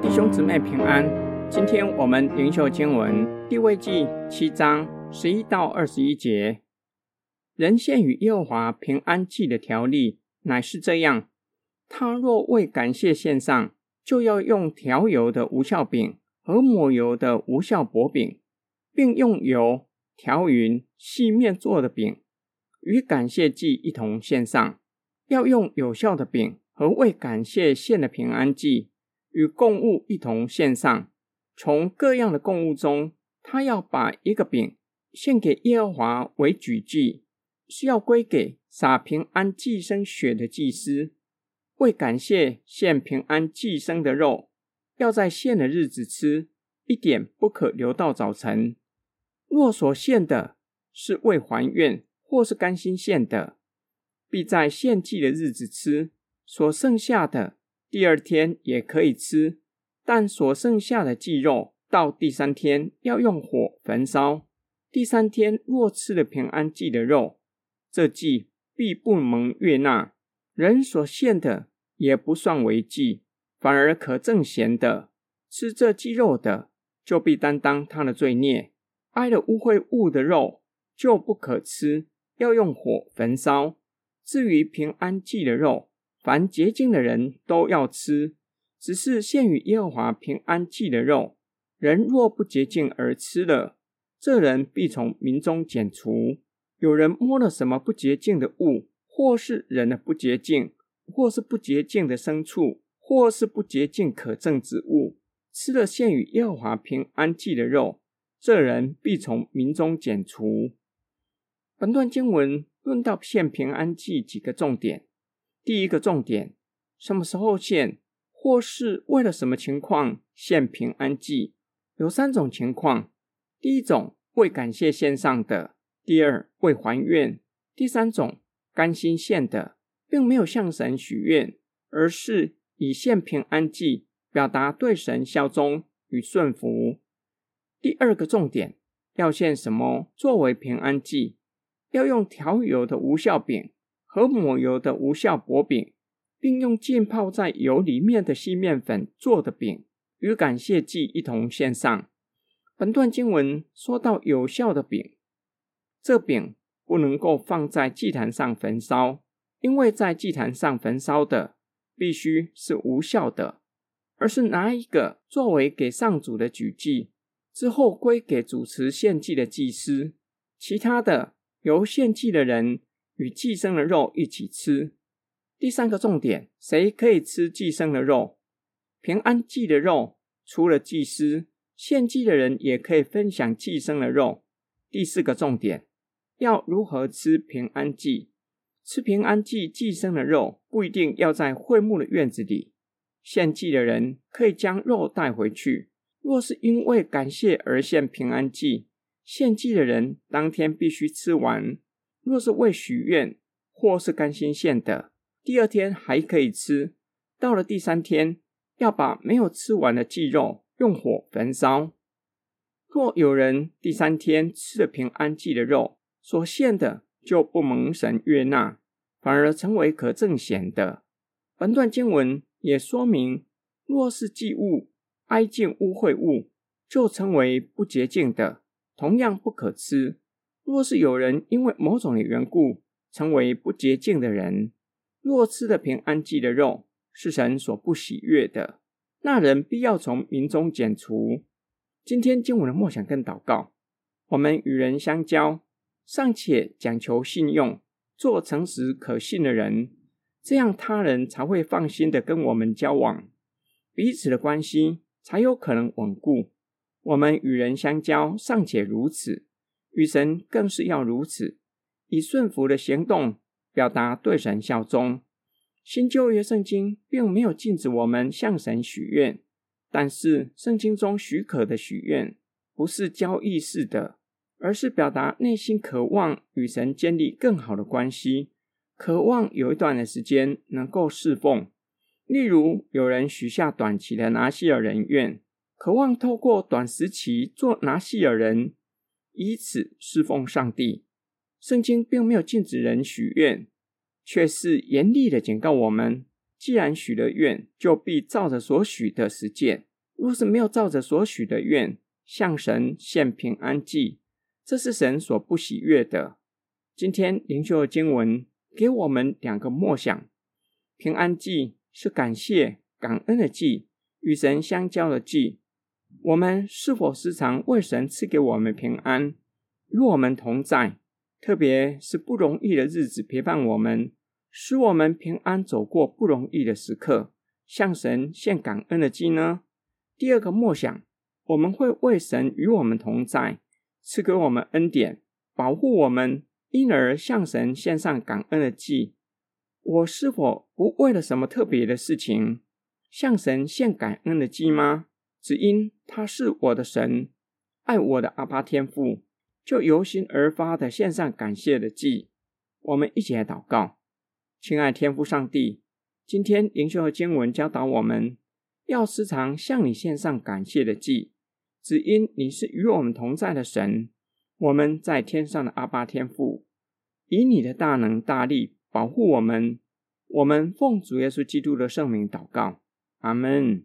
弟兄姊妹平安，今天我们灵修经文地位记七章十一到二十一节。人献与耶和华平安祭的条例乃是这样：他若为感谢献上，就要用调油的无效饼和抹油的无效薄饼，并用油调匀细面做的饼，与感谢祭一同献上。要用有效的饼和为感谢献的平安祭与供物一同献上。从各样的供物中，他要把一个饼献给耶和华为举祭。是要归给洒平安祭生血的祭司，为感谢献平安祭生的肉，要在献的日子吃，一点不可留到早晨。若所献的是为还愿或是甘心献的，必在献祭的日子吃；所剩下的第二天也可以吃，但所剩下的祭肉到第三天要用火焚烧。第三天若吃了平安祭的肉，这祭必不蒙悦纳，人所献的也不算为祭，反而可证咸的。吃这祭肉的，就必担当他的罪孽。挨了污秽物的肉就不可吃，要用火焚烧。至于平安祭的肉，凡洁净的人都要吃，只是献与耶和华平安祭的肉，人若不洁净而吃了，这人必从民中剪除。有人摸了什么不洁净的物，或是人的不洁净，或是不洁净的牲畜，或是不洁净可憎之物，吃了献与耶和华平安祭的肉，这人必从民中剪除。本段经文论到献平安祭几个重点。第一个重点，什么时候献，或是为了什么情况献平安祭，有三种情况。第一种，为感谢献上的。第二，为还愿；第三种，甘心献的，并没有向神许愿，而是以献平安祭，表达对神效忠与顺服。第二个重点，要献什么作为平安祭？要用调油的无效饼和抹油的无效薄饼，并用浸泡在油里面的细面粉做的饼，与感谢祭一同献上。本段经文说到有效的饼。这饼不能够放在祭坛上焚烧，因为在祭坛上焚烧的必须是无效的，而是拿一个作为给上主的举祭，之后归给主持献祭的祭司，其他的由献祭的人与祭生的肉一起吃。第三个重点，谁可以吃祭生的肉？平安祭的肉，除了祭司，献祭的人也可以分享祭生的肉。第四个重点。要如何吃平安祭？吃平安祭祭生的肉，不一定要在会幕的院子里。献祭的人可以将肉带回去。若是因为感谢而献平安祭，献祭的人当天必须吃完；若是为许愿或是甘心献的，第二天还可以吃。到了第三天，要把没有吃完的祭肉用火焚烧。若有人第三天吃了平安祭的肉，所献的就不蒙神悦纳，反而成为可证咸的。本段经文也说明，若是祭物挨近污秽物，就成为不洁净的，同样不可吃。若是有人因为某种的缘故成为不洁净的人，若吃的平安祭的肉是神所不喜悦的，那人必要从民中剪除。今天经文的默想跟祷告，我们与人相交。尚且讲求信用，做诚实可信的人，这样他人才会放心的跟我们交往，彼此的关系才有可能稳固。我们与人相交尚且如此，与神更是要如此，以顺服的行动表达对神效忠。新旧约圣经并没有禁止我们向神许愿，但是圣经中许可的许愿不是交易式的。而是表达内心渴望与神建立更好的关系，渴望有一段的时间能够侍奉。例如，有人许下短期的拿细耳人愿，渴望透过短时期做拿细耳人，以此侍奉上帝。圣经并没有禁止人许愿，却是严厉的警告我们：既然许了愿，就必照着所许的实践。若是没有照着所许的愿，向神献平安祭，这是神所不喜悦的。今天灵修的经文给我们两个默想：平安祭是感谢、感恩的祭，与神相交的祭。我们是否时常为神赐给我们平安，与我们同在？特别是不容易的日子陪伴我们，使我们平安走过不容易的时刻，向神献感恩的祭呢？第二个默想，我们会为神与我们同在，赐给我们恩典，保护我们，因而向神献上感恩的祭。我是否不为了什么特别的事情，向神献感恩的祭吗？只因他是我的神，爱我的阿爸天父。就由心而发的献上感谢的祭，我们一起来祷告。亲爱天父上帝，今天灵修的经文教导我们要时常向你献上感谢的祭，只因你是与我们同在的神。我们在天上的阿爸天父，以你的大能大力保护我们。我们奉主耶稣基督的圣名祷告，阿门。